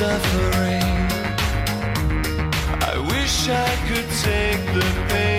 suffering. I wish I could take the pain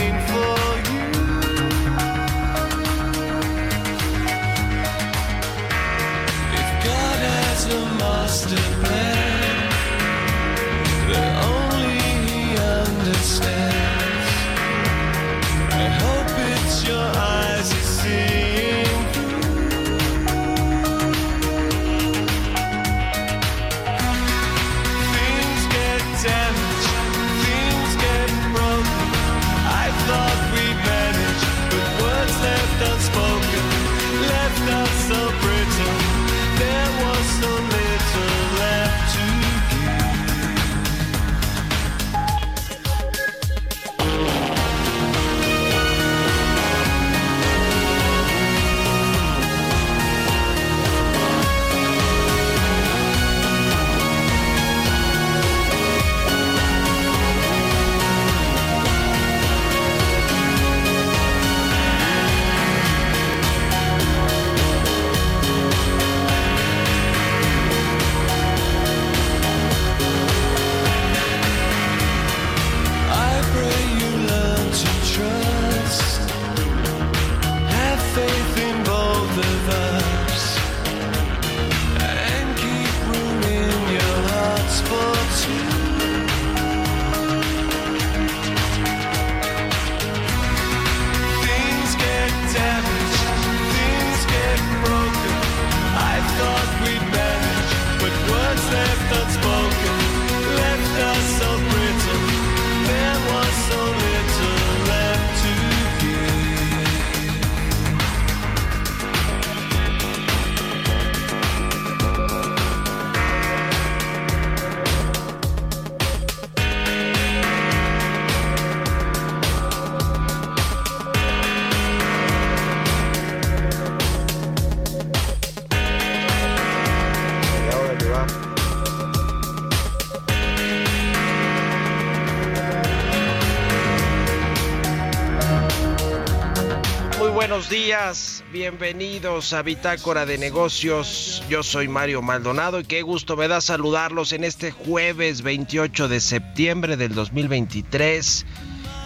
días, bienvenidos a Bitácora de Negocios. Yo soy Mario Maldonado y qué gusto me da saludarlos en este jueves 28 de septiembre del 2023.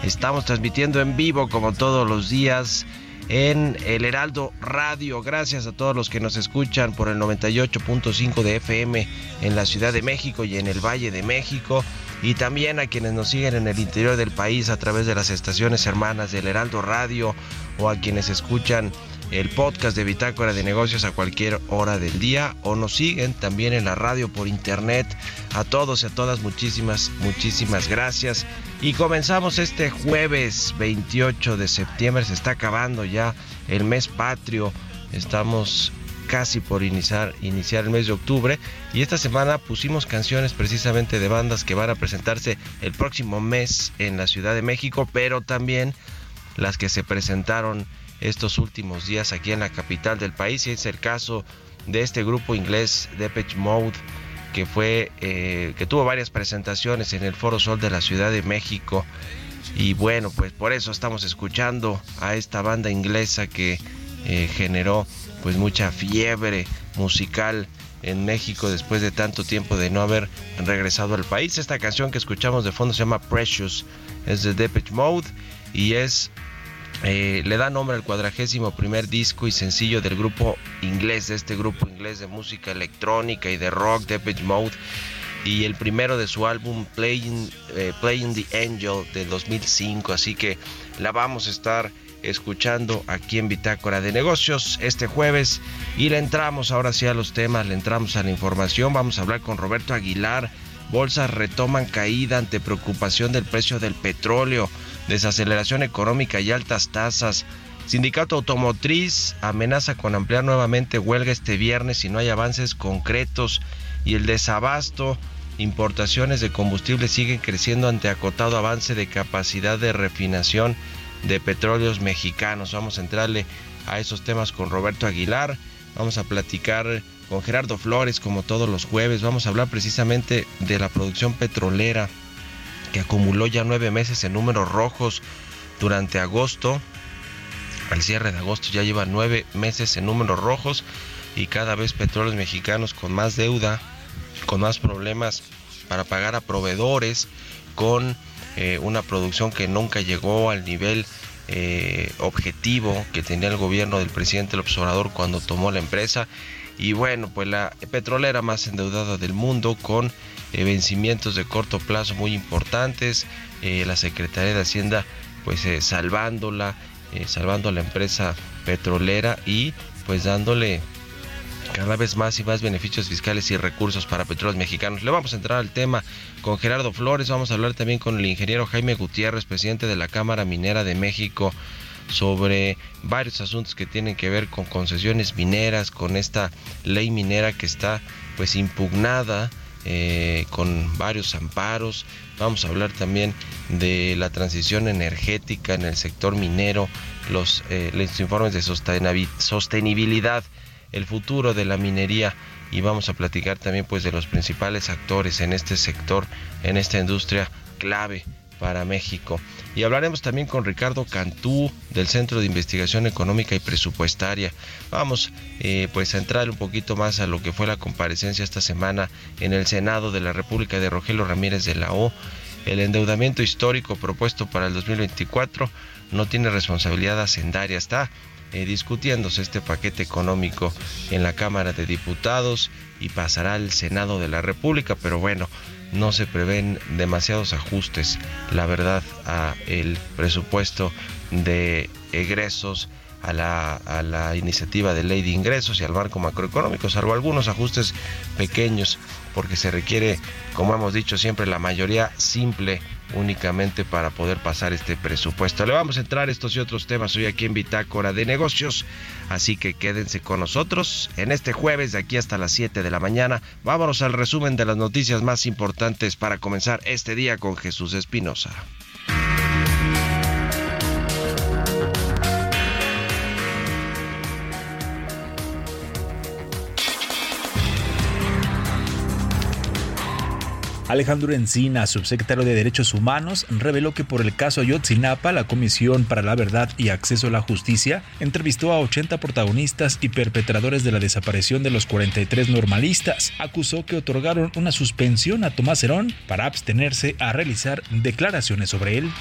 Estamos transmitiendo en vivo como todos los días en el Heraldo Radio. Gracias a todos los que nos escuchan por el 98.5 de FM en la Ciudad de México y en el Valle de México. Y también a quienes nos siguen en el interior del país a través de las estaciones hermanas del Heraldo Radio o a quienes escuchan el podcast de Bitácora de Negocios a cualquier hora del día o nos siguen también en la radio por internet. A todos y a todas muchísimas, muchísimas gracias. Y comenzamos este jueves 28 de septiembre, se está acabando ya el mes patrio. Estamos casi por iniciar, iniciar el mes de octubre. Y esta semana pusimos canciones precisamente de bandas que van a presentarse el próximo mes en la Ciudad de México, pero también las que se presentaron estos últimos días aquí en la capital del país. Y es el caso de este grupo inglés Depeche Mode que fue eh, que tuvo varias presentaciones en el Foro Sol de la Ciudad de México. Y bueno pues por eso estamos escuchando a esta banda inglesa que eh, generó pues mucha fiebre musical en México después de tanto tiempo de no haber regresado al país. Esta canción que escuchamos de fondo se llama Precious, es de Depeche Mode y es eh, le da nombre al cuadragésimo primer disco y sencillo del grupo inglés, de este grupo inglés de música electrónica y de rock, Depeche Mode, y el primero de su álbum Playing, eh, Playing the Angel del 2005, así que la vamos a estar escuchando aquí en Bitácora de Negocios este jueves y le entramos ahora sí a los temas, le entramos a la información, vamos a hablar con Roberto Aguilar, bolsas retoman caída ante preocupación del precio del petróleo desaceleración económica y altas tasas. Sindicato Automotriz amenaza con ampliar nuevamente huelga este viernes si no hay avances concretos y el desabasto. Importaciones de combustible siguen creciendo ante acotado avance de capacidad de refinación de petróleos mexicanos. Vamos a entrarle a esos temas con Roberto Aguilar. Vamos a platicar con Gerardo Flores como todos los jueves. Vamos a hablar precisamente de la producción petrolera que acumuló ya nueve meses en números rojos durante agosto. Al cierre de agosto ya lleva nueve meses en números rojos y cada vez petróleos mexicanos con más deuda, con más problemas para pagar a proveedores, con eh, una producción que nunca llegó al nivel eh, objetivo que tenía el gobierno del presidente el observador cuando tomó la empresa. Y bueno, pues la petrolera más endeudada del mundo con eh, vencimientos de corto plazo muy importantes, la Secretaría de Hacienda pues salvándola, salvando a la empresa petrolera y pues dándole cada vez más y más beneficios fiscales y recursos para petróleos mexicanos. Le vamos a entrar al tema con Gerardo Flores, vamos a hablar también con el ingeniero Jaime Gutiérrez, presidente de la Cámara Minera de México, sobre varios asuntos que tienen que ver con concesiones mineras, con esta ley minera que está pues impugnada eh, con varios amparos. Vamos a hablar también de la transición energética en el sector minero, los, eh, los informes de sostenibilidad, el futuro de la minería y vamos a platicar también pues de los principales actores en este sector, en esta industria clave para México. Y hablaremos también con Ricardo Cantú del Centro de Investigación Económica y Presupuestaria. Vamos eh, pues a entrar un poquito más a lo que fue la comparecencia esta semana en el Senado de la República de Rogelio Ramírez de la O. El endeudamiento histórico propuesto para el 2024 no tiene responsabilidad hacendaria. Está eh, discutiéndose este paquete económico en la Cámara de Diputados y pasará al Senado de la República, pero bueno, no se prevén demasiados ajustes, la verdad, a el presupuesto de egresos, a la, a la iniciativa de ley de ingresos y al marco macroeconómico, salvo algunos ajustes pequeños, porque se requiere, como hemos dicho siempre, la mayoría simple únicamente para poder pasar este presupuesto. Le vamos a entrar estos y otros temas hoy aquí en Bitácora de Negocios, así que quédense con nosotros en este jueves de aquí hasta las 7 de la mañana. Vámonos al resumen de las noticias más importantes para comenzar este día con Jesús Espinosa. Alejandro Encina, subsecretario de Derechos Humanos, reveló que por el caso Ayotzinapa, la Comisión para la Verdad y Acceso a la Justicia entrevistó a 80 protagonistas y perpetradores de la desaparición de los 43 normalistas. Acusó que otorgaron una suspensión a Tomás Herón para abstenerse a realizar declaraciones sobre él.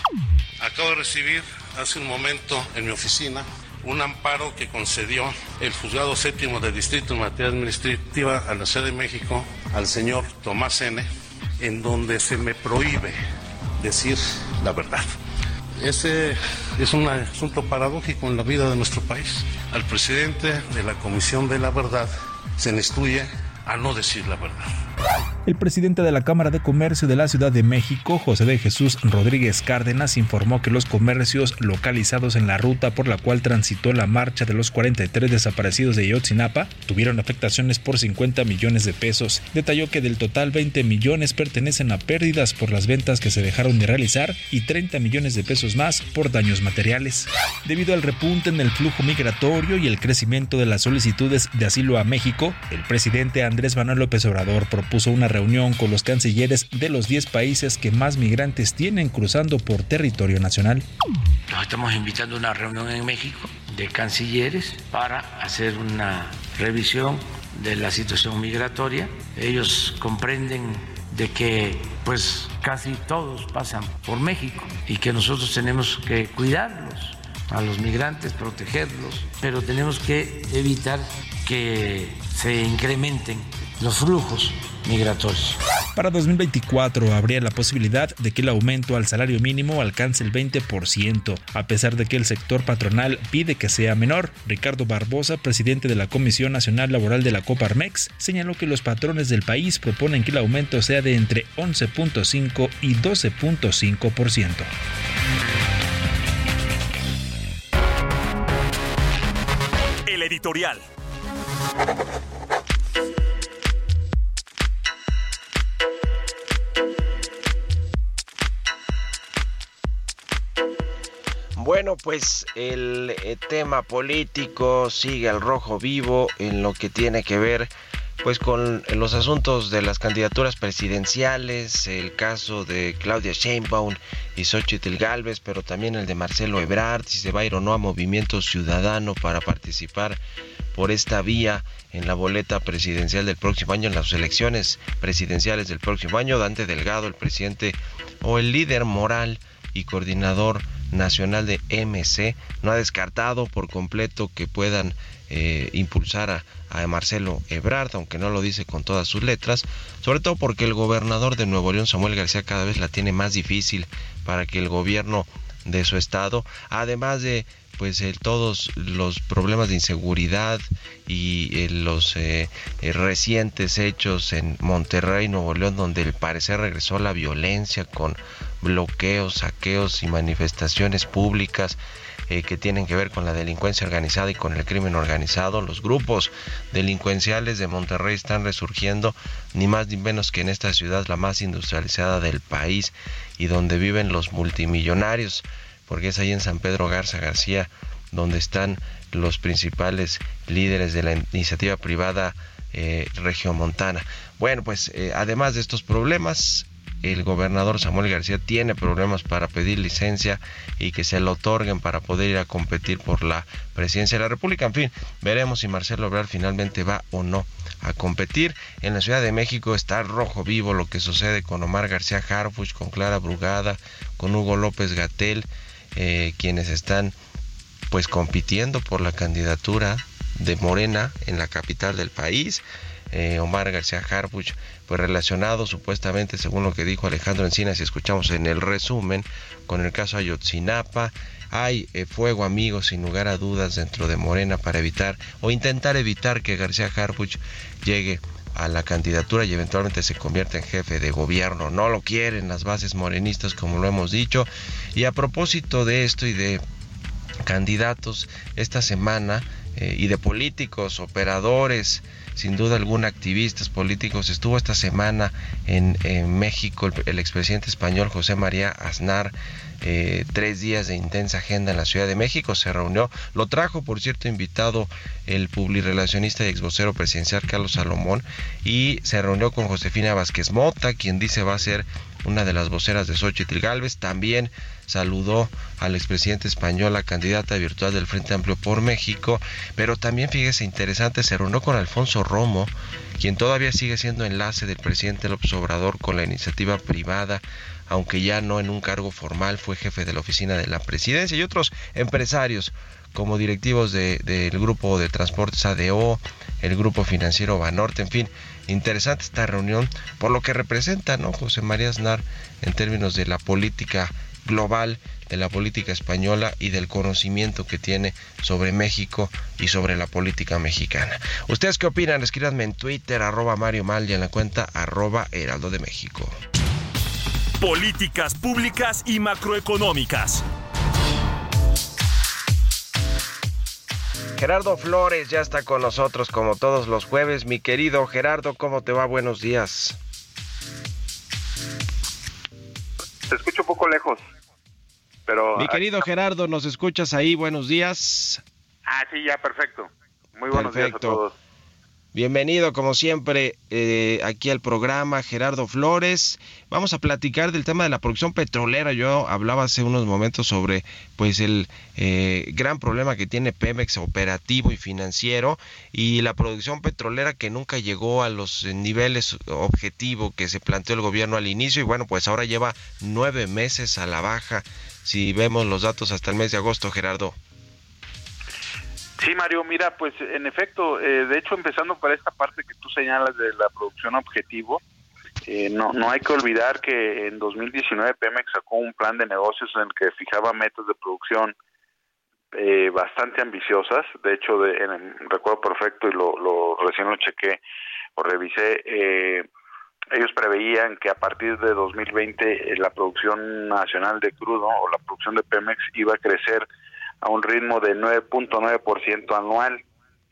Acabo de recibir hace un momento en mi oficina un amparo que concedió el juzgado séptimo del Distrito en materia administrativa a la Ciudad de México al señor Tomás N en donde se me prohíbe decir la verdad. Ese es un asunto paradójico en la vida de nuestro país. Al presidente de la Comisión de la Verdad se le instruye a no decir la verdad. El presidente de la Cámara de Comercio de la Ciudad de México, José de Jesús Rodríguez Cárdenas, informó que los comercios localizados en la ruta por la cual transitó la marcha de los 43 desaparecidos de Yotzinapa tuvieron afectaciones por 50 millones de pesos. Detalló que del total 20 millones pertenecen a pérdidas por las ventas que se dejaron de realizar y 30 millones de pesos más por daños materiales. Debido al repunte en el flujo migratorio y el crecimiento de las solicitudes de asilo a México, el presidente Andrés Manuel López Obrador propuso una reunión con los cancilleres de los 10 países que más migrantes tienen cruzando por territorio nacional. Nos estamos invitando a una reunión en México de cancilleres para hacer una revisión de la situación migratoria. Ellos comprenden de que pues casi todos pasan por México y que nosotros tenemos que cuidarlos a los migrantes, protegerlos, pero tenemos que evitar que se incrementen los flujos migratorios. Para 2024 habría la posibilidad de que el aumento al salario mínimo alcance el 20%, a pesar de que el sector patronal pide que sea menor. Ricardo Barbosa, presidente de la Comisión Nacional Laboral de la Coparmex, señaló que los patrones del país proponen que el aumento sea de entre 11.5 y 12.5%. El editorial. Bueno, pues el eh, tema político sigue al rojo vivo en lo que tiene que ver pues con los asuntos de las candidaturas presidenciales, el caso de Claudia Sheinbaum y Xochitl Galvez, pero también el de Marcelo Ebrard, si se va a ir o no a Movimiento Ciudadano para participar por esta vía en la boleta presidencial del próximo año, en las elecciones presidenciales del próximo año. Dante Delgado, el presidente o el líder moral y coordinador nacional de MC, no ha descartado por completo que puedan eh, impulsar a, Marcelo Ebrard, aunque no lo dice con todas sus letras, sobre todo porque el gobernador de Nuevo León, Samuel García, cada vez la tiene más difícil para que el gobierno de su estado, además de pues todos los problemas de inseguridad y eh, los eh, recientes hechos en Monterrey, Nuevo León, donde el parecer regresó la violencia con bloqueos, saqueos y manifestaciones públicas eh, que tienen que ver con la delincuencia organizada y con el crimen organizado. Los grupos delincuenciales de Monterrey están resurgiendo, ni más ni menos que en esta ciudad la más industrializada del país y donde viven los multimillonarios, porque es ahí en San Pedro Garza García donde están los principales líderes de la iniciativa privada eh, regiomontana. Bueno, pues eh, además de estos problemas, el gobernador Samuel García tiene problemas para pedir licencia y que se le otorguen para poder ir a competir por la presidencia de la República. En fin, veremos si Marcelo Obrador finalmente va o no a competir. En la Ciudad de México está rojo vivo lo que sucede con Omar García Harfuch, con Clara Brugada, con Hugo López Gatel, eh, quienes están pues compitiendo por la candidatura de Morena en la capital del país. Eh, Omar García Harfuch, pues relacionado supuestamente, según lo que dijo Alejandro Encinas, si escuchamos en el resumen, con el caso Ayotzinapa. Hay eh, fuego, amigos, sin lugar a dudas, dentro de Morena para evitar o intentar evitar que García Harfuch llegue a la candidatura y eventualmente se convierta en jefe de gobierno. No lo quieren las bases morenistas, como lo hemos dicho. Y a propósito de esto y de candidatos, esta semana eh, y de políticos, operadores, sin duda alguna activistas políticos. Estuvo esta semana en, en México el, el, expresidente español José María Aznar. Eh, tres días de intensa agenda en la Ciudad de México. Se reunió, lo trajo, por cierto, invitado el publirelacionista y exvocero presidencial Carlos Salomón y se reunió con Josefina Vázquez Mota, quien dice va a ser una de las voceras de Xochitl Galvez. También saludó al expresidente español, la candidata virtual del Frente Amplio por México, pero también fíjese interesante, se reunió con Alfonso Romo, quien todavía sigue siendo enlace del presidente López Obrador con la iniciativa privada, aunque ya no en un cargo formal, fue jefe de la oficina de la presidencia y otros empresarios como directivos del de, grupo de transportes ADO, el grupo financiero Banorte, en fin, interesante esta reunión por lo que representa, ¿no? José María Aznar en términos de la política global de la política española y del conocimiento que tiene sobre México y sobre la política mexicana. ¿Ustedes qué opinan? Escríbanme en Twitter, arroba Mario Mal y en la cuenta arroba Heraldo de México. Políticas públicas y macroeconómicas. Gerardo Flores ya está con nosotros como todos los jueves. Mi querido Gerardo, ¿cómo te va? Buenos días. Te escucho un poco lejos, pero... Mi querido Gerardo, ¿nos escuchas ahí? Buenos días. Ah, sí, ya, perfecto. Muy buenos días a todos. Bienvenido, como siempre, eh, aquí al programa Gerardo Flores. Vamos a platicar del tema de la producción petrolera. Yo hablaba hace unos momentos sobre, pues, el eh, gran problema que tiene Pemex operativo y financiero y la producción petrolera que nunca llegó a los niveles objetivo que se planteó el gobierno al inicio y bueno, pues ahora lleva nueve meses a la baja. Si vemos los datos hasta el mes de agosto, Gerardo. Sí, Mario, mira, pues en efecto, eh, de hecho, empezando por esta parte que tú señalas de la producción objetivo, eh, no, no hay que olvidar que en 2019 Pemex sacó un plan de negocios en el que fijaba metas de producción eh, bastante ambiciosas. De hecho, de, en, recuerdo perfecto y lo, lo recién lo chequé o revisé. Eh, ellos preveían que a partir de 2020 eh, la producción nacional de crudo o la producción de Pemex iba a crecer a un ritmo de 9.9% anual,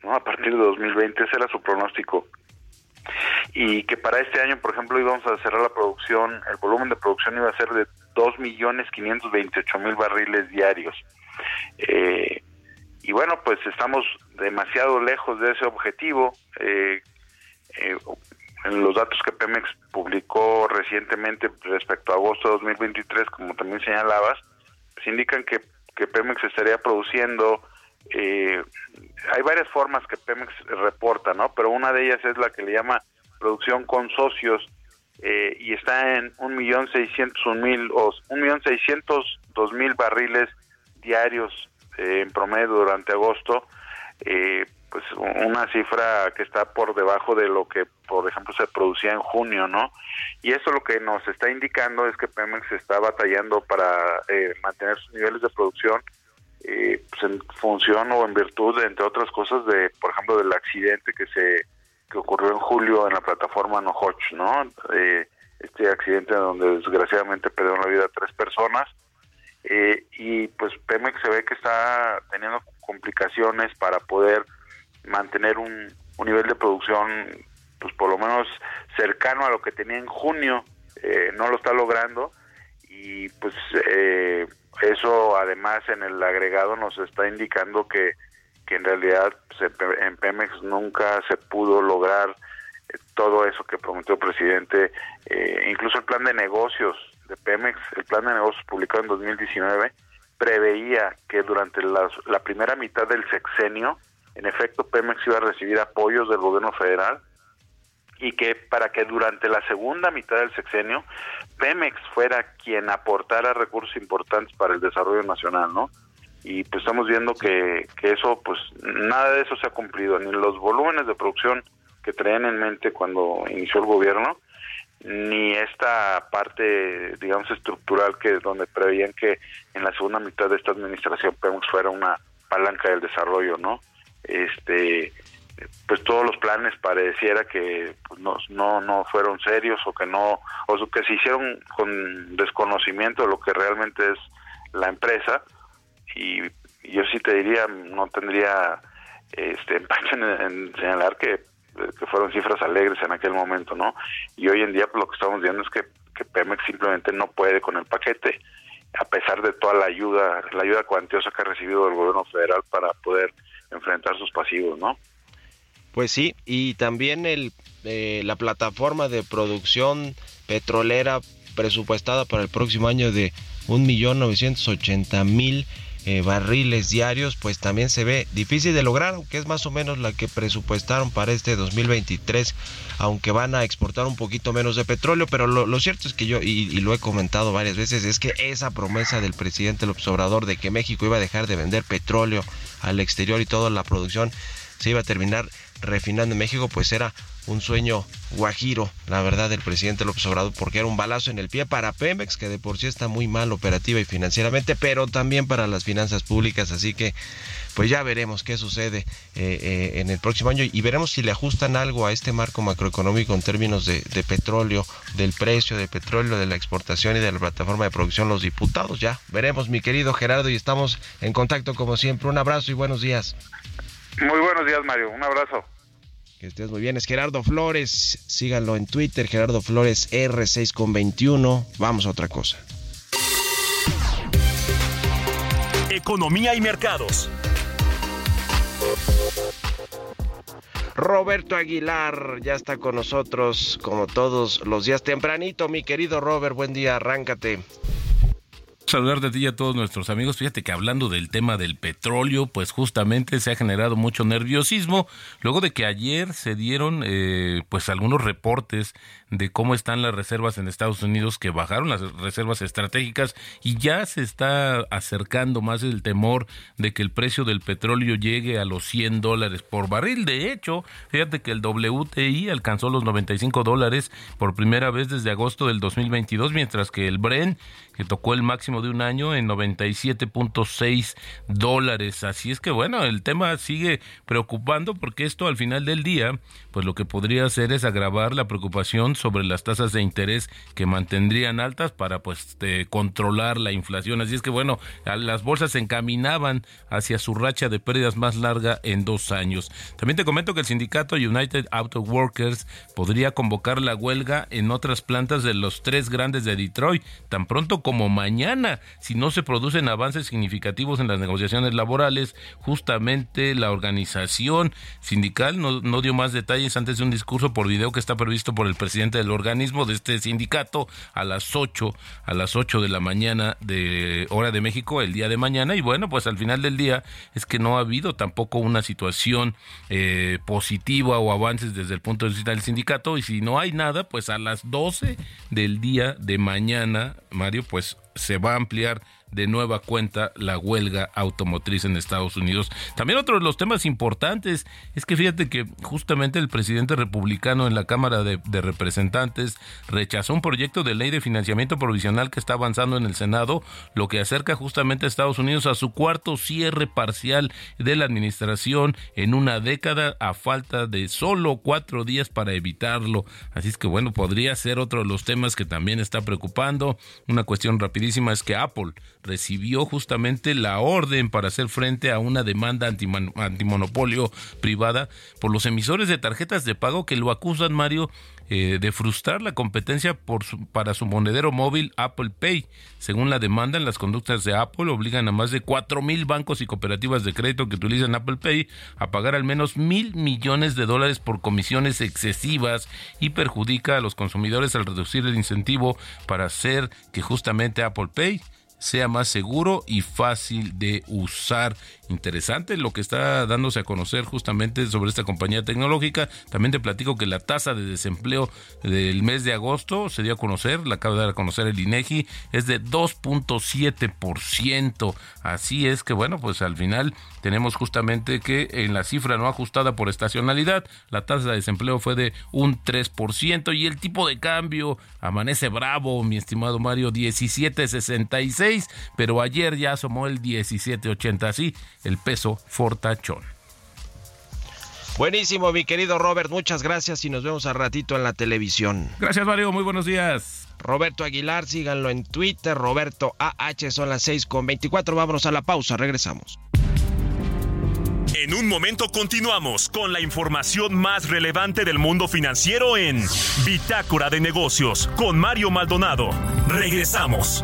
¿no? A partir de 2020 ese era su pronóstico. Y que para este año, por ejemplo, íbamos a cerrar la producción, el volumen de producción iba a ser de 2.528.000 barriles diarios. Eh, y bueno, pues estamos demasiado lejos de ese objetivo. Eh, eh, en los datos que Pemex publicó recientemente respecto a agosto de 2023, como también señalabas, pues indican que, que Pemex estaría produciendo, eh, hay varias formas que Pemex reporta, ¿no? Pero una de ellas es la que le llama producción con socios eh, y está en un millón seiscientos mil o un millón seiscientos dos mil barriles diarios eh, en promedio durante agosto. Pues una cifra que está por debajo de lo que, por ejemplo, se producía en junio, ¿no? Y eso lo que nos está indicando es que Pemex está batallando para eh, mantener sus niveles de producción eh, pues en función o en virtud, entre otras cosas, de, por ejemplo, del accidente que se que ocurrió en julio en la plataforma Nohoch, ¿no? Eh, este accidente donde desgraciadamente perdieron la vida tres personas eh, y pues Pemex se ve que está teniendo complicaciones para poder mantener un, un nivel de producción pues por lo menos cercano a lo que tenía en junio eh, no lo está logrando y pues eh, eso además en el agregado nos está indicando que, que en realidad pues, en Pemex nunca se pudo lograr eh, todo eso que prometió el presidente eh, incluso el plan de negocios de Pemex el plan de negocios publicado en 2019 preveía que durante la, la primera mitad del sexenio en efecto Pemex iba a recibir apoyos del gobierno federal y que para que durante la segunda mitad del sexenio Pemex fuera quien aportara recursos importantes para el desarrollo nacional, ¿no? Y pues estamos viendo que, que eso, pues nada de eso se ha cumplido, ni los volúmenes de producción que traían en mente cuando inició el gobierno, ni esta parte, digamos, estructural que donde preveían que en la segunda mitad de esta administración Pemex fuera una palanca del desarrollo, ¿no? Este, pues todos los planes pareciera que pues, no, no no fueron serios o que no o que se hicieron con desconocimiento de lo que realmente es la empresa. Y yo sí te diría no tendría este empacho en, señalar que, que fueron cifras alegres en aquel momento no y hoy en día pues, lo que estamos viendo es que, que Pemex simplemente no puede con el paquete a pesar de toda la ayuda la ayuda cuantiosa que ha recibido del gobierno federal para poder enfrentar sus pasivos no pues sí, y también el, eh, la plataforma de producción petrolera presupuestada para el próximo año de 1.980.000 eh, barriles diarios, pues también se ve difícil de lograr, aunque es más o menos la que presupuestaron para este 2023, aunque van a exportar un poquito menos de petróleo, pero lo, cierto es que yo, y, y, lo he comentado varias veces, es que esa promesa del presidente López Obrador de que México iba a dejar de vender petróleo al exterior y toda la producción se iba a terminar refinando en México, pues era un sueño guajiro, la verdad, del presidente López Obrador, porque era un balazo en el pie para Pemex, que de por sí está muy mal operativa y financieramente, pero también para las finanzas públicas. Así que, pues ya veremos qué sucede eh, eh, en el próximo año y veremos si le ajustan algo a este marco macroeconómico en términos de, de petróleo, del precio de petróleo, de la exportación y de la plataforma de producción, los diputados. Ya veremos, mi querido Gerardo, y estamos en contacto como siempre. Un abrazo y buenos días. Muy buenos días, Mario. Un abrazo. Que estés muy bien. Es Gerardo Flores. Síganlo en Twitter, Gerardo Flores R6 con 21. Vamos a otra cosa. Economía y mercados. Roberto Aguilar ya está con nosotros como todos los días tempranito. Mi querido Robert, buen día, arráncate saludar de ti y a todos nuestros amigos. Fíjate que hablando del tema del petróleo, pues justamente se ha generado mucho nerviosismo luego de que ayer se dieron eh, pues algunos reportes de cómo están las reservas en Estados Unidos, que bajaron las reservas estratégicas y ya se está acercando más el temor de que el precio del petróleo llegue a los 100 dólares por barril. De hecho, fíjate que el WTI alcanzó los 95 dólares por primera vez desde agosto del 2022, mientras que el Brent que tocó el máximo de un año en 97.6 dólares. Así es que bueno, el tema sigue preocupando porque esto al final del día, pues lo que podría hacer es agravar la preocupación sobre las tasas de interés que mantendrían altas para pues controlar la inflación. Así es que bueno, las bolsas se encaminaban hacia su racha de pérdidas más larga en dos años. También te comento que el sindicato United Auto Workers podría convocar la huelga en otras plantas de los tres grandes de Detroit, tan pronto como mañana, si no se producen avances significativos en las negociaciones laborales. Justamente la organización sindical no, no dio más detalles antes de un discurso por video que está previsto por el presidente del organismo de este sindicato a las 8, a las 8 de la mañana de hora de México el día de mañana. Y bueno, pues al final del día es que no ha habido tampoco una situación eh, positiva o avances desde el punto de vista del sindicato. Y si no hay nada, pues a las 12 del día de mañana, Mario, pues se va a ampliar de nueva cuenta la huelga automotriz en Estados Unidos. También otro de los temas importantes es que fíjate que justamente el presidente republicano en la Cámara de, Representantes rechazó un proyecto de ley de financiamiento provisional que está avanzando en el Senado, lo que acerca justamente a Estados Unidos a su cuarto cierre parcial de la administración en una década a falta de solo cuatro días para evitarlo. Así es que bueno, podría ser otro de los temas que también está preocupando. Una cuestión rapidísima es que Apple recibió justamente la orden para hacer frente a una demanda antimonopolio privada por los emisores de tarjetas de pago que lo acusan, Mario, eh, de frustrar la competencia por para su monedero móvil Apple Pay. Según la demanda, las conductas de Apple obligan a más de cuatro mil bancos y cooperativas de crédito que utilizan Apple Pay a pagar al menos mil millones de dólares por comisiones excesivas y perjudica a los consumidores al reducir el incentivo para hacer que justamente Apple Pay sea más seguro y fácil de usar. Interesante lo que está dándose a conocer justamente sobre esta compañía tecnológica. También te platico que la tasa de desempleo del mes de agosto se dio a conocer, la acaba de dar a conocer el INEGI, es de 2.7%. Así es que bueno, pues al final tenemos justamente que en la cifra no ajustada por estacionalidad, la tasa de desempleo fue de un 3% y el tipo de cambio amanece bravo, mi estimado Mario, 17.66 pero ayer ya asomó el 17.80, así el peso fortachón. Buenísimo, mi querido Robert, muchas gracias y nos vemos al ratito en la televisión. Gracias, Mario, muy buenos días. Roberto Aguilar, síganlo en Twitter, Roberto AH, son las 6 con 24, vámonos a la pausa, regresamos. En un momento continuamos con la información más relevante del mundo financiero en Bitácora de Negocios con Mario Maldonado. Regresamos.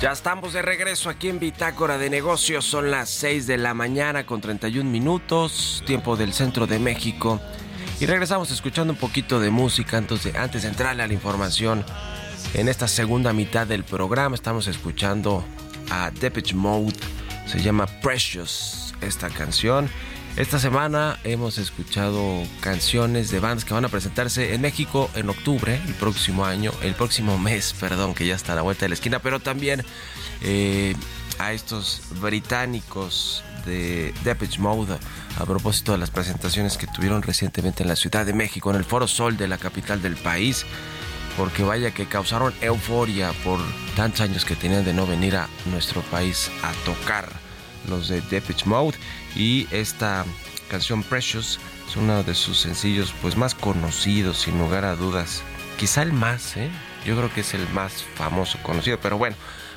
Ya estamos de regreso aquí en Bitácora de Negocios. Son las 6 de la mañana con 31 minutos, tiempo del centro de México. Y regresamos escuchando un poquito de música antes de, antes de entrarle a la información. En esta segunda mitad del programa estamos escuchando a Depeche Mode. Se llama Precious esta canción. Esta semana hemos escuchado canciones de bandas que van a presentarse en México en octubre, el próximo año, el próximo mes, perdón, que ya está a la vuelta de la esquina, pero también eh, a estos británicos de Depeche Mode a propósito de las presentaciones que tuvieron recientemente en la Ciudad de México, en el Foro Sol de la capital del país, porque vaya que causaron euforia por tantos años que tenían de no venir a nuestro país a tocar los de Depeche Mode. Y esta canción Precious es uno de sus sencillos pues más conocidos sin lugar a dudas. Quizá el más ¿eh? yo creo que es el más famoso conocido. Pero bueno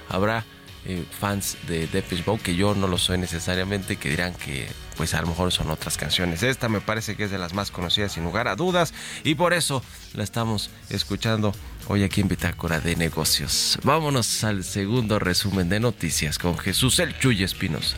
habrá eh, fans de Depeche Mode que yo no lo soy necesariamente que dirán que pues a lo mejor son otras canciones. Esta me parece que es de las más conocidas sin lugar a dudas. Y por eso la estamos escuchando hoy aquí en Bitácora de Negocios vámonos al segundo resumen de noticias con Jesús El Chuy Espinosa.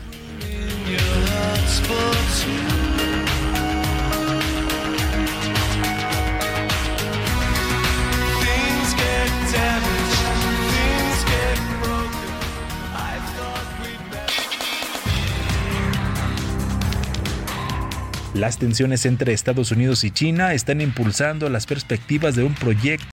Las tensiones entre Estados Unidos y China están impulsando las perspectivas de un proyecto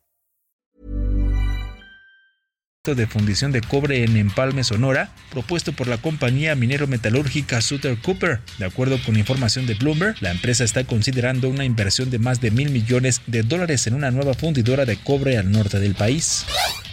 de fundición de cobre en Empalme, Sonora, propuesto por la compañía minero-metalúrgica Sutter Cooper. De acuerdo con información de Bloomberg, la empresa está considerando una inversión de más de mil millones de dólares en una nueva fundidora de cobre al norte del país.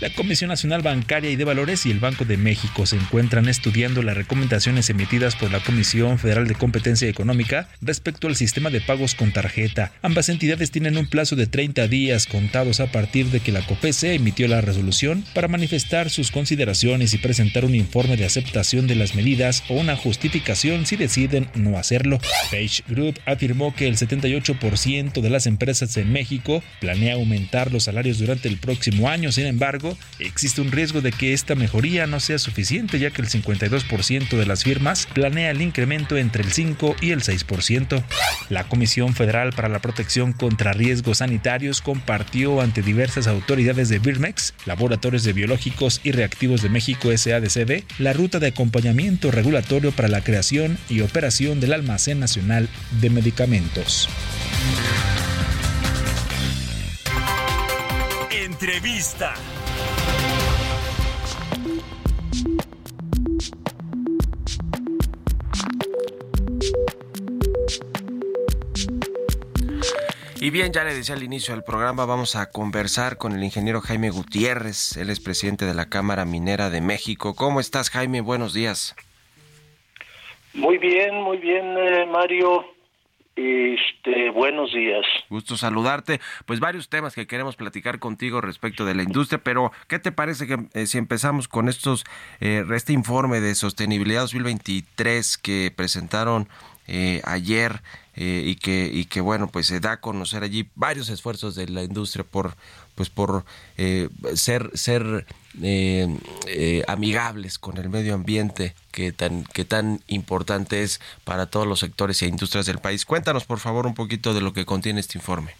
La Comisión Nacional Bancaria y de Valores y el Banco de México se encuentran estudiando las recomendaciones emitidas por la Comisión Federal de Competencia Económica respecto al sistema de pagos con tarjeta. Ambas entidades tienen un plazo de 30 días contados a partir de que la COFESE emitió la resolución para manifestar sus consideraciones y presentar un informe de aceptación de las medidas o una justificación si deciden no hacerlo. Page Group afirmó que el 78% de las empresas en México planea aumentar los salarios durante el próximo año. Sin embargo, existe un riesgo de que esta mejoría no sea suficiente ya que el 52% de las firmas planea el incremento entre el 5 y el 6%. La Comisión Federal para la Protección contra Riesgos Sanitarios compartió ante diversas autoridades de Birmex, laboratorios de y reactivos de México SADCB, la ruta de acompañamiento regulatorio para la creación y operación del Almacén Nacional de Medicamentos. Entrevista. Y bien, ya le decía al inicio del programa, vamos a conversar con el ingeniero Jaime Gutiérrez, él es presidente de la Cámara Minera de México. ¿Cómo estás, Jaime? Buenos días. Muy bien, muy bien, eh, Mario. Este, buenos días. Gusto saludarte. Pues varios temas que queremos platicar contigo respecto de la industria, pero ¿qué te parece que eh, si empezamos con estos eh, este informe de sostenibilidad 2023 que presentaron eh, ayer eh, y que y que bueno pues se da a conocer allí varios esfuerzos de la industria por pues por eh, ser ser eh, eh, amigables con el medio ambiente que tan que tan importante es para todos los sectores e industrias del país cuéntanos por favor un poquito de lo que contiene este informe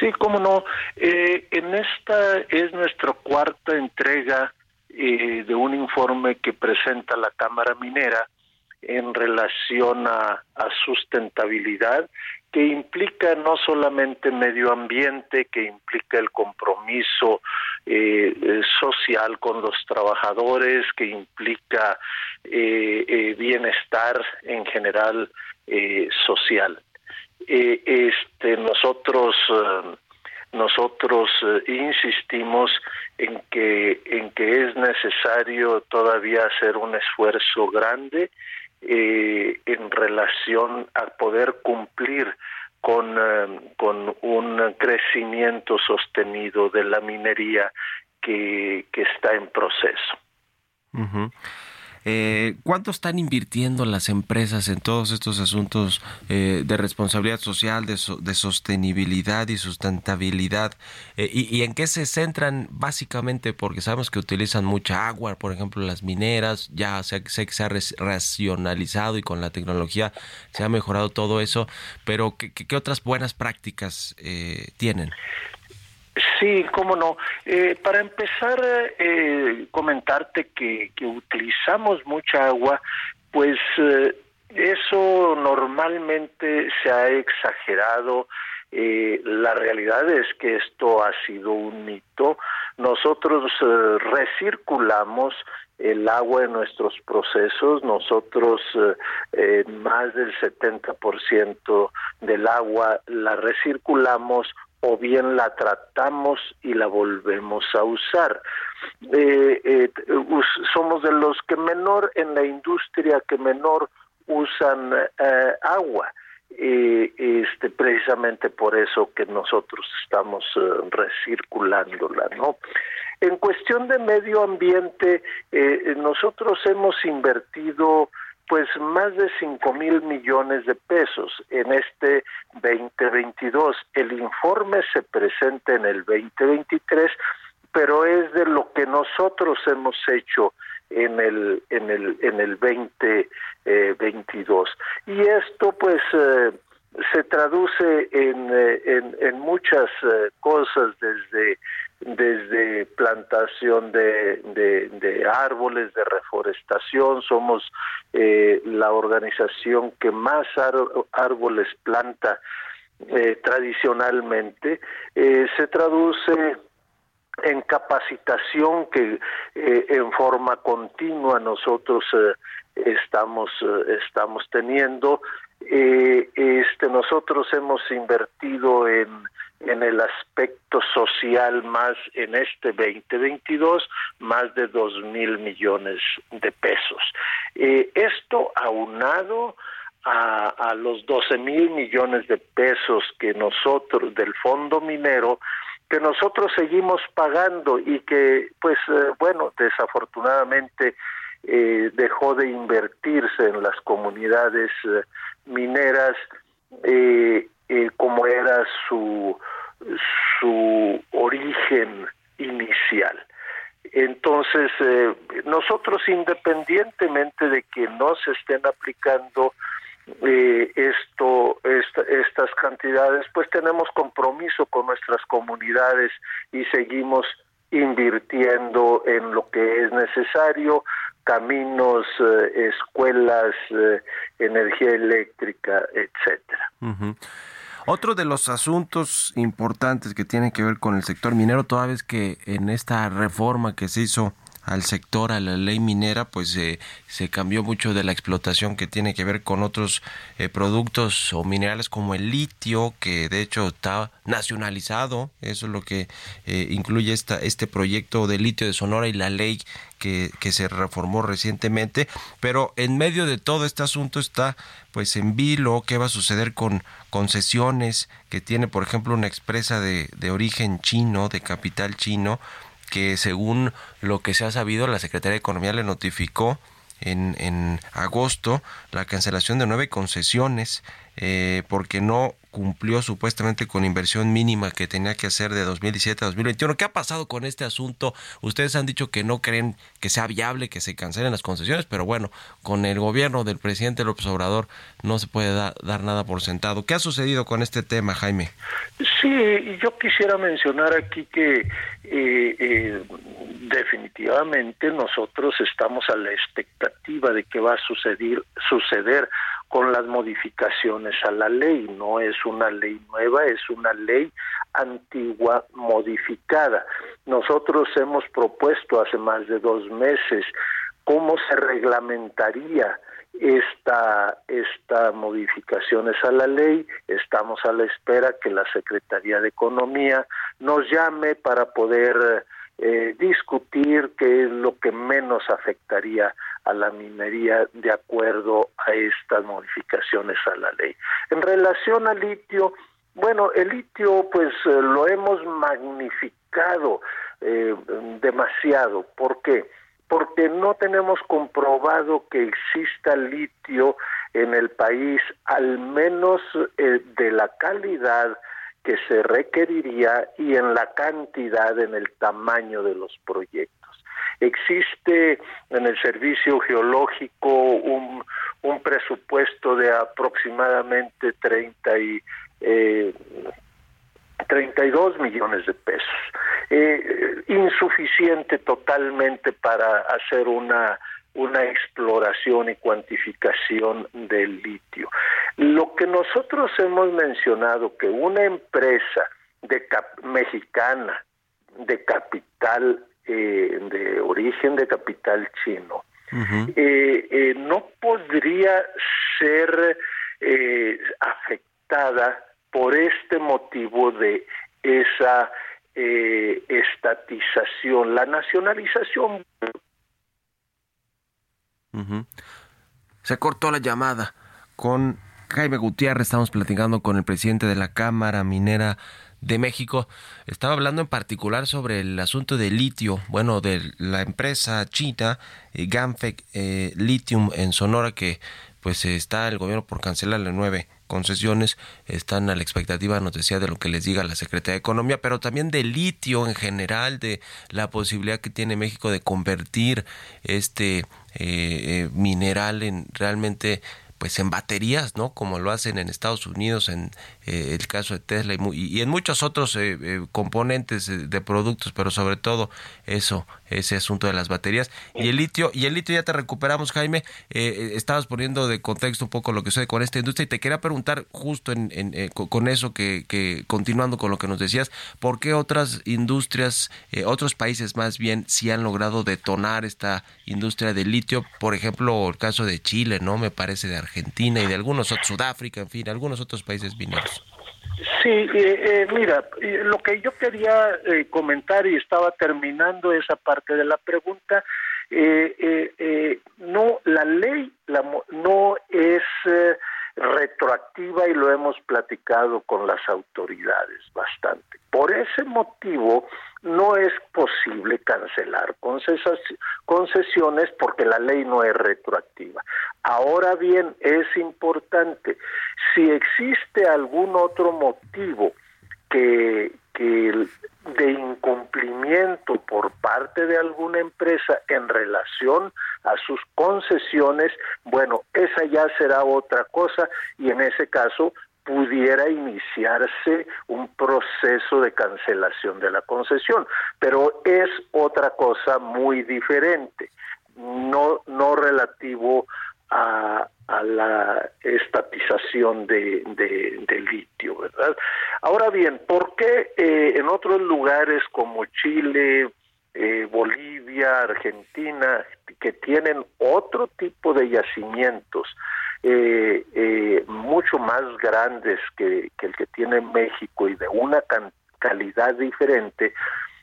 Sí, cómo no. Eh, en esta es nuestra cuarta entrega de un informe que presenta la Cámara Minera en relación a, sustentabilidad que implica no solamente medio ambiente, que implica el compromiso eh, eh, social con los trabajadores, que implica eh, bienestar en general social. este, nosotros nosotros insistimos en que en que es necesario todavía hacer un esfuerzo grande eh, en relación a poder cumplir con, eh, con un crecimiento sostenido de la minería que, que está en proceso. Eh, ¿Cuánto están invirtiendo las empresas en todos estos asuntos eh, de responsabilidad social, de, sostenibilidad y sustentabilidad? Eh, y, en qué se centran básicamente? Porque sabemos que utilizan mucha agua, por ejemplo, las mineras, ya sé, sé que se ha racionalizado y con la tecnología se ha mejorado todo eso, pero ¿qué, qué otras buenas prácticas tienen? Sí, cómo no. Eh, para empezar, eh, comentarte que, utilizamos mucha agua, pues eh, eso normalmente se ha exagerado. la realidad es que esto ha sido un mito. Nosotros recirculamos el agua en nuestros procesos. Nosotros más del 70% del agua la recirculamos o bien la tratamos y la volvemos a usar. Eh, eh, somos de los que menor en la industria que menor usan eh, agua. este precisamente por eso que nosotros estamos recirculándola no en cuestión de medio ambiente nosotros hemos invertido pues más de cinco mil millones de pesos en este 2022. El informe se presenta en el 2023, pero es de lo que nosotros hemos hecho en el en el en el 2022 y esto pues eh, se traduce en, eh, en, en muchas eh, cosas desde desde plantación de, de, árboles, de reforestación, somos eh, la organización que más árboles planta eh, tradicionalmente, eh, se traduce en capacitación que en forma continua nosotros estamos estamos teniendo. Este nosotros hemos invertido en en el aspecto social más en este 2022 más de dos mil millones de pesos. Eh, esto aunado a, a los 12 mil millones de pesos que nosotros del fondo minero que nosotros seguimos pagando y que pues eh, bueno desafortunadamente eh, dejó de invertirse en las comunidades mineras como era su su origen inicial. Entonces, eh, nosotros independientemente de que no se estén aplicando eh, esto, estas cantidades, pues tenemos compromiso con nuestras comunidades y seguimos invirtiendo en lo que es necesario, caminos, eh, escuelas, energía eléctrica, etcétera. Otro de los asuntos importantes que tienen que ver con el sector minero, toda vez que en esta reforma que se hizo al sector, a la ley minera, pues eh, se cambió mucho de la explotación que tiene que ver con otros eh, productos o minerales como el litio, que de hecho está nacionalizado, eso es lo que eh, incluye esta, este proyecto de litio de Sonora y la ley que, que, se reformó recientemente, pero en medio de todo este asunto está pues en vilo qué va a suceder con concesiones que tiene por ejemplo una expresa de, de origen chino, de capital chino, que según lo que se ha sabido, la Secretaría de Economía le notificó en, en agosto la cancelación de nueve concesiones eh, porque no cumplió supuestamente con inversión mínima que tenía que hacer de 2017 a 2021. ¿Qué ha pasado con este asunto? Ustedes han dicho que no creen que sea viable que se cancelen las concesiones, pero bueno, con el gobierno del presidente López Obrador no se puede dar nada por sentado. ¿Qué ha sucedido con este tema, Jaime? Sí, yo quisiera mencionar aquí que eh, eh, definitivamente nosotros estamos a la expectativa de que va a suceder, suceder con las modificaciones a la ley. No es una ley nueva, es una ley antigua modificada. Nosotros hemos propuesto hace más de dos meses cómo se reglamentaría esta, esta modificaciones a la ley. Estamos a la espera que la Secretaría de Economía nos llame para poder eh, discutir qué es lo que menos afectaría a la minería de acuerdo a estas modificaciones a la ley. En relación al litio, bueno, el litio pues eh, lo hemos magnificado eh, demasiado. ¿Por qué? Porque no tenemos comprobado que exista litio en el país, al menos eh, de la calidad que se requeriría y en la cantidad, en el tamaño de los proyectos. Existe en el servicio geológico un, un presupuesto de aproximadamente 30 y, eh, 32 millones de pesos. Eh, insuficiente totalmente para hacer una una exploración y cuantificación del litio. Lo que nosotros hemos mencionado que una empresa mexicana de capital eh, de origen de capital chino. Eh, eh, no podría ser afectada por este motivo de esa estatización, la nacionalización se cortó la llamada. Con Jaime Gutiérrez. Estamos platicando con el presidente de la Cámara Minera de México. Estaba hablando en particular sobre el asunto del litio, bueno, de la empresa china eh, eh, Lithium en Sonora que pues está el gobierno por cancelar nueve concesiones, están a la expectativa, nos decía, de lo que les diga la Secretaría de Economía, pero también de litio en general, de la posibilidad que tiene México de convertir este eh, eh, mineral en realmente pues en baterías, ¿no? Como lo hacen en Estados Unidos, en eh, el caso de Tesla y, en muchos otros eh, eh, componentes de productos, pero sobre todo eso, ese asunto de las baterías y el litio. Y el litio ya te recuperamos, Jaime. estabas poniendo de contexto un poco lo que sucede con esta industria y te quería preguntar justo en, con eso que, que, continuando con lo que nos decías, ¿por qué otras industrias, otros países más bien, sí han logrado detonar esta industria del litio? Por ejemplo, el caso de Chile, ¿no? Me parece de Argentina y de algunos otros, Sudáfrica, en fin, algunos otros países mineros. Sí, eh, eh, mira, lo que yo quería eh, comentar y estaba terminando esa parte de la pregunta, no, la ley la, no es retroactiva y lo hemos platicado con las autoridades bastante. Por ese motivo no es posible cancelar concesiones porque la ley no es retroactiva. Ahora bien, es importante, si existe algún otro motivo que, que de incumplimiento por parte de alguna empresa en relación a sus concesiones, bueno, esa ya será otra cosa y en ese caso pudiera iniciarse un proceso de cancelación de la concesión, pero es otra cosa muy diferente, no, no relativo a, la estatización de, litio, ¿verdad? Ahora bien, ¿por qué eh, en otros lugares como Chile, eh, Bolivia, Argentina, que tienen otro tipo de yacimientos, eh, mucho más grandes que, el que tiene México y de una calidad diferente,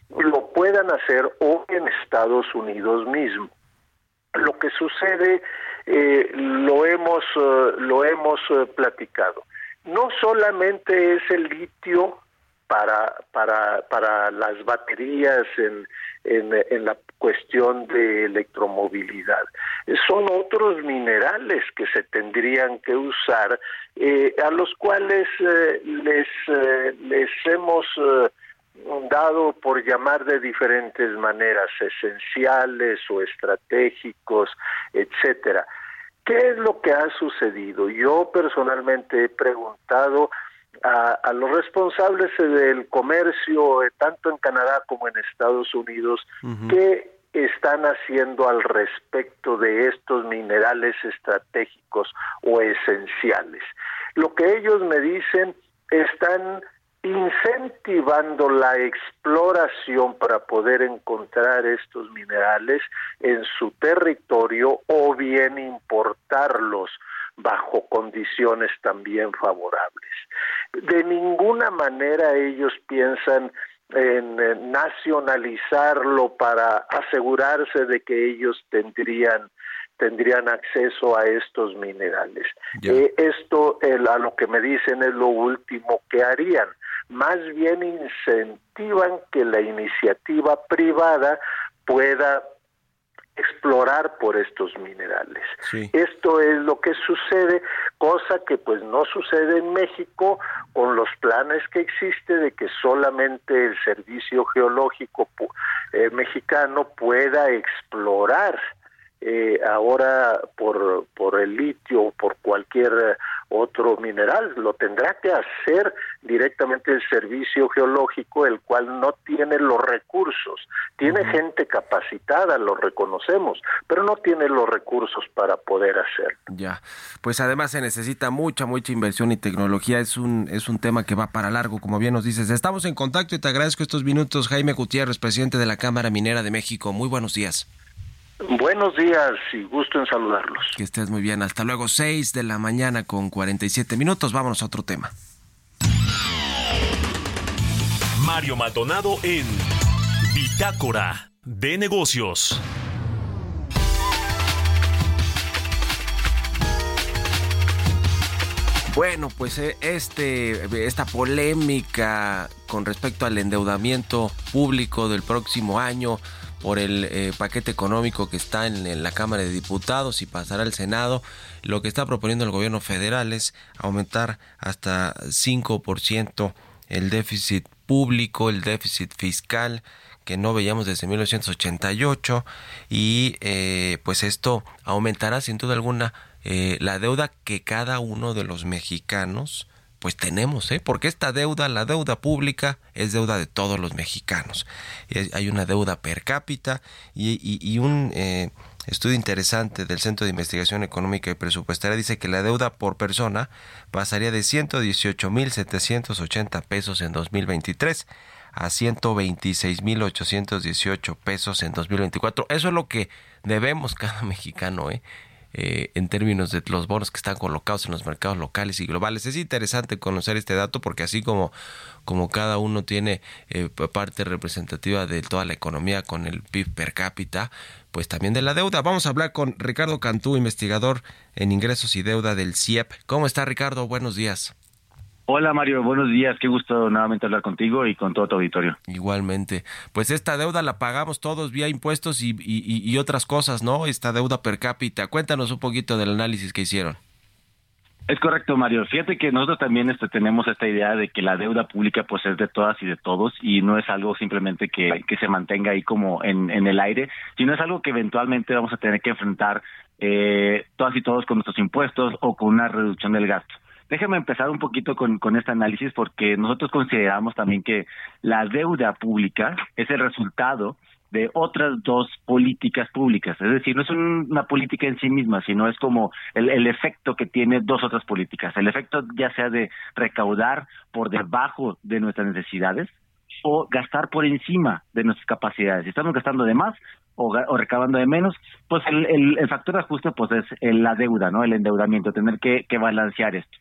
lo puedan hacer o en Estados Unidos mismo. Lo que sucede, eh, lo hemos, eh, lo hemos platicado. No solamente es el litio para, para, para las baterías en, en, la cuestión de electromovilidad. Son otros minerales que se tendrían que usar, eh, a los cuales eh, les, eh, les hemos dado por llamar de diferentes maneras, esenciales o estratégicos, etcétera. ¿Qué es lo que ha sucedido? Yo personalmente he preguntado a, los responsables del comercio, eh, tanto en Canadá como en Estados Unidos, qué, están haciendo al respecto de estos minerales estratégicos o esenciales. Lo que ellos me dicen están incentivando la exploración para poder encontrar estos minerales en su territorio o bien importarlos bajo condiciones también favorables. De ninguna manera ellos piensan en nacionalizarlo para asegurarse de que ellos tendrían tendrían acceso a estos minerales. Eh, esto a lo que me dicen es lo último que harían. Más bien incentivan que la iniciativa privada pueda explorar por estos minerales. Esto es lo que sucede, cosa que pues no sucede en México con los planes que existe de que solamente el Servicio Geológico eh, mexicano pueda explorar eh, ahora por, por el litio o por cualquier otro mineral, lo tendrá que hacer directamente el servicio geológico, el cual no tiene los recursos. Tiene gente capacitada, lo reconocemos, pero no tiene los recursos para poder hacerlo. Ya, pues además se necesita mucha, mucha inversión y tecnología. Es un, es un tema que va para largo, como bien nos dices. Estamos en contacto y te agradezco estos minutos, Jaime Gutiérrez, presidente de la Cámara Minera de México. Muy buenos días. Buenos días y gusto en saludarlos. Que estés muy bien. Hasta luego, 6 de la mañana con 47 minutos. Vámonos a otro tema. Mario Maldonado en Bitácora de Negocios. Bueno, pues eh, este, esta polémica con respecto al endeudamiento público del próximo año por el eh, paquete económico que está en, la Cámara de Diputados y pasará al Senado. Lo que está proponiendo el gobierno federal es aumentar hasta 5% el déficit público, el déficit fiscal que no veíamos desde 1988 y eh, pues esto aumentará sin duda alguna eh, la deuda que cada uno de los mexicanos pues tenemos, ¿eh? Porque esta deuda, la deuda pública, es deuda de todos los mexicanos. Hay una deuda per cápita y, un eh, estudio interesante del Centro de Investigación Económica y Presupuestaria dice que la deuda por persona pasaría de 118.780 pesos en 2023 a 126.818 pesos en 2024. Eso es lo que debemos cada mexicano, ¿eh? Eh, en términos de los bonos que están colocados en los mercados locales y globales. Es interesante conocer este dato porque así como, como cada uno tiene eh, parte representativa de toda la economía con el PIB per cápita, pues también de la deuda. Vamos a hablar con Ricardo Cantú, investigador en ingresos y deuda del CIEP. ¿Cómo está Ricardo? Buenos días. Hola Mario, buenos días, qué gusto nuevamente hablar contigo y con todo tu auditorio. Igualmente, pues esta deuda la pagamos todos vía impuestos y, y, otras cosas, ¿no? Esta deuda per cápita. Cuéntanos un poquito del análisis que hicieron. Es correcto, Mario. Fíjate que nosotros también este, tenemos esta idea de que la deuda pública pues es de todas y de todos y no es algo simplemente que, que se mantenga ahí como en, en el aire, sino es algo que eventualmente vamos a tener que enfrentar eh, todas y todos con nuestros impuestos o con una reducción del gasto. Déjame empezar un poquito con, este análisis porque nosotros consideramos también que la deuda pública es el resultado de otras dos políticas públicas. Es decir, no es una política en sí misma, sino es como el, efecto que tiene dos otras políticas. El efecto ya sea de recaudar por debajo de nuestras necesidades o gastar por encima de nuestras capacidades. Si estamos gastando de más o, o recabando de menos, pues el, el, factor de ajuste pues es la deuda, ¿no? El endeudamiento, tener que balancear esto.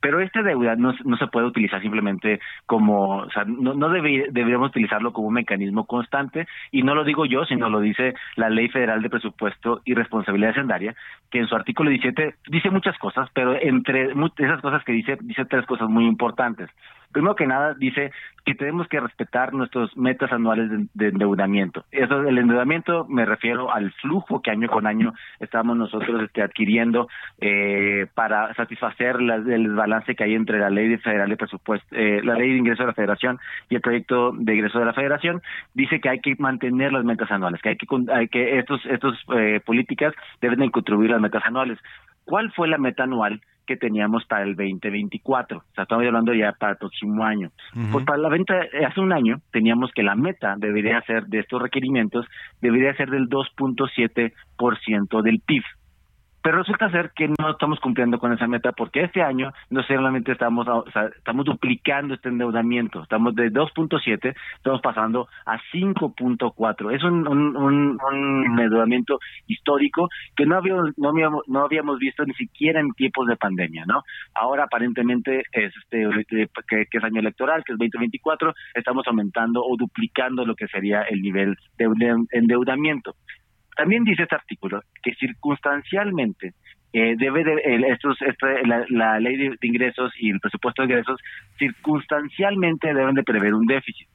Pero esta deuda no, no se puede utilizar simplemente como, o sea, no, no deberíamos utilizarlo como un mecanismo constante, y no lo digo yo, sino lo dice la Ley Federal de Presupuesto y Responsabilidad Hacendaria, que en su artículo 17 dice muchas cosas, pero entre esas cosas que dice, dice tres cosas muy importantes. Primero que nada, dice que tenemos que respetar nuestros metas anuales de, endeudamiento. Eso del endeudamiento me refiero al flujo que año con año estamos nosotros este, adquiriendo eh, para satisfacer el desbalance que hay entre la ley federal de presupuesto, eh, la ley de ingreso de la Federación y el proyecto de ingreso de la Federación. Dice que hay que mantener las metas anuales, que hay que, hay que estos estos eh, políticas deben de contribuir a las metas anuales. ¿Cuál fue la meta anual que teníamos para el 2024. O sea, estamos hablando ya para el próximo año. Pues para la venta, eh, hace un año teníamos que la meta debería ser de estos requerimientos, debería ser del 2.7% del PIB. Pero resulta ser que no estamos cumpliendo con esa meta porque este año no solamente estamos estamos duplicando este endeudamiento, estamos de 2.7, estamos pasando a 5.4. Es un, un, un, un endeudamiento histórico que no habíamos, no habíamos no habíamos visto ni siquiera en tiempos de pandemia, ¿no? Ahora aparentemente es este que es año electoral, que es 2024, estamos aumentando o duplicando lo que sería el nivel de endeudamiento. También dice este artículo que circunstancialmente eh, debe de, el, estos, este, la, la, ley de, de, ingresos y el presupuesto de ingresos circunstancialmente deben de prever un déficit.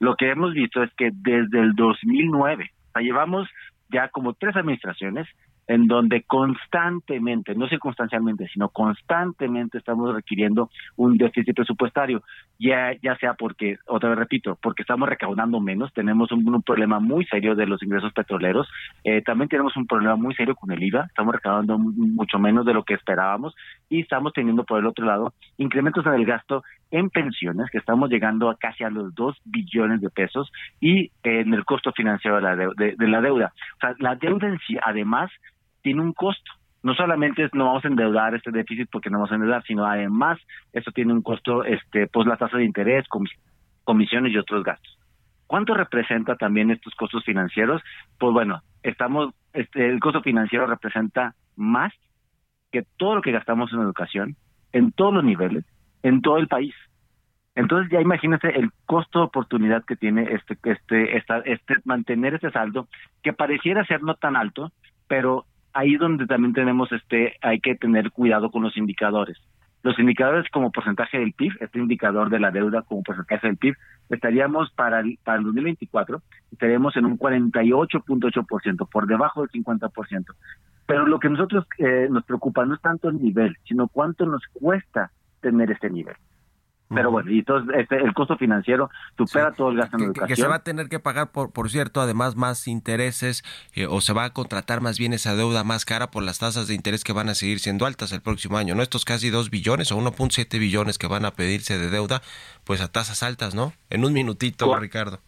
Lo que hemos visto es que desde el 2009, o sea, llevamos ya como tres administraciones en donde constantemente, no circunstancialmente, sino constantemente estamos requiriendo un déficit presupuestario, ya, ya sea porque, otra vez repito, porque estamos recaudando menos, tenemos un, problema muy serio de los ingresos petroleros, eh, también tenemos un problema muy serio con el IVA, estamos recaudando mucho menos de lo que esperábamos y estamos teniendo por el otro lado incrementos en el gasto en pensiones, que estamos llegando a casi a los 2 billones de pesos, y en el costo financiero de la, de, de, de la deuda. O sea, la deuda en sí, además, tiene un costo. No solamente es, no vamos a endeudar este déficit porque no vamos a endeudar, sino además eso tiene un costo, este, pues la tasa de interés, comis comisiones y otros gastos. ¿Cuánto representa también estos costos financieros? Pues bueno, estamos, este, el costo financiero representa más que todo lo que gastamos en educación, en todos los niveles, en todo el país. Entonces ya imagínense el costo de oportunidad que tiene este, este, esta, este, mantener este saldo, que pareciera ser no tan alto, pero ahí donde también tenemos este, hay que tener cuidado con los indicadores. Los indicadores como porcentaje del PIB, este indicador de la deuda como porcentaje del PIB, estaríamos para el, para el 2024, estaríamos en un 48.8%, por debajo del 50%. Pero lo que nosotros eh, nos preocupa no es tanto el nivel, sino cuánto nos cuesta tener este nivel. Pero bueno, y entonces este, el costo financiero supera sí, todo el gasto en que, educación. Que se va a tener que pagar, por, por cierto, además más intereses eh, o se va a contratar más bien esa deuda más cara por las tasas de interés que van a seguir siendo altas el próximo año, ¿no? Estos casi 2 billones o 1.7 billones que van a pedirse de deuda, pues a tasas altas, ¿no? En un minutito, Cor Ricardo.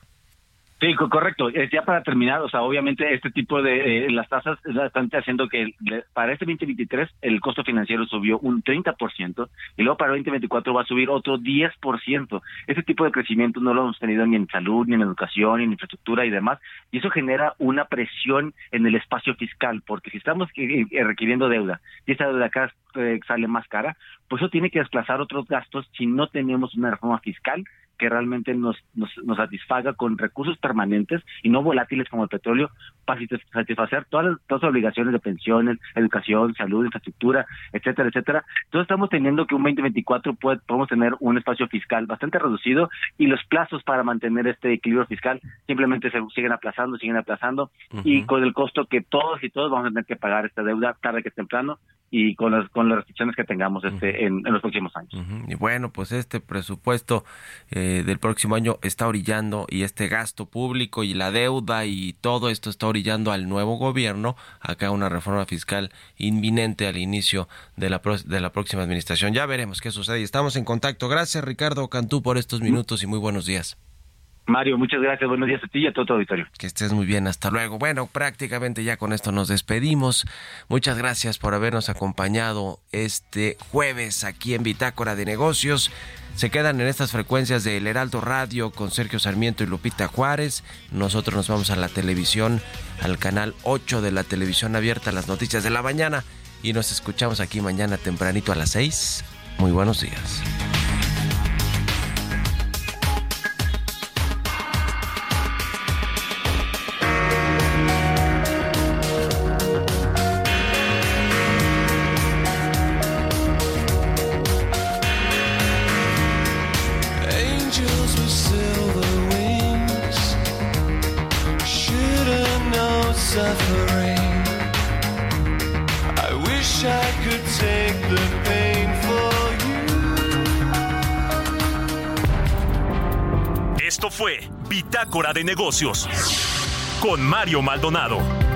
Sí, correcto. Ya para terminar, o sea, obviamente este tipo de eh, las tasas están haciendo que para este 2023 el costo financiero subió un 30% y luego para el 2024 va a subir otro 10%. Ese tipo de crecimiento no lo hemos tenido ni en salud, ni en educación, ni en infraestructura y demás, y eso genera una presión en el espacio fiscal, porque si estamos requiriendo deuda y esa deuda acá eh, sale más cara, pues eso tiene que desplazar otros gastos si no tenemos una reforma fiscal que realmente nos, nos, nos, satisfaga con recursos permanentes y no volátiles como el petróleo para satisfacer todas las, todas las obligaciones de pensiones, educación, salud, infraestructura, etcétera, etcétera. Entonces estamos teniendo que un 2024 puede, podemos tener un espacio fiscal bastante reducido y los plazos para mantener este equilibrio fiscal simplemente se siguen aplazando, siguen aplazando uh -huh. y con el costo que todos y todos vamos a tener que pagar esta deuda tarde que temprano y con las, con las restricciones que tengamos este, uh -huh. en, en, los próximos años. Uh -huh. Y bueno, pues este presupuesto eh, del próximo año está orillando y este gasto público y la deuda y todo esto está orillando al nuevo gobierno acá una reforma fiscal inminente al inicio de la, de la próxima administración. Ya veremos qué sucede y estamos en contacto. Gracias Ricardo Cantú por estos minutos y muy buenos días. Mario, muchas gracias. Buenos días a ti y a todo tu auditorio. Que estés muy bien. Hasta luego. Bueno, prácticamente ya con esto nos despedimos. Muchas gracias por habernos acompañado este jueves aquí en Bitácora de Negocios. Se quedan en estas frecuencias de El Heraldo Radio con Sergio Sarmiento y Lupita Juárez. Nosotros nos vamos a la televisión, al canal 8 de la televisión abierta, las noticias de la mañana. Y nos escuchamos aquí mañana tempranito a las 6. Muy buenos días. Bitácora de Negocios con Mario Maldonado.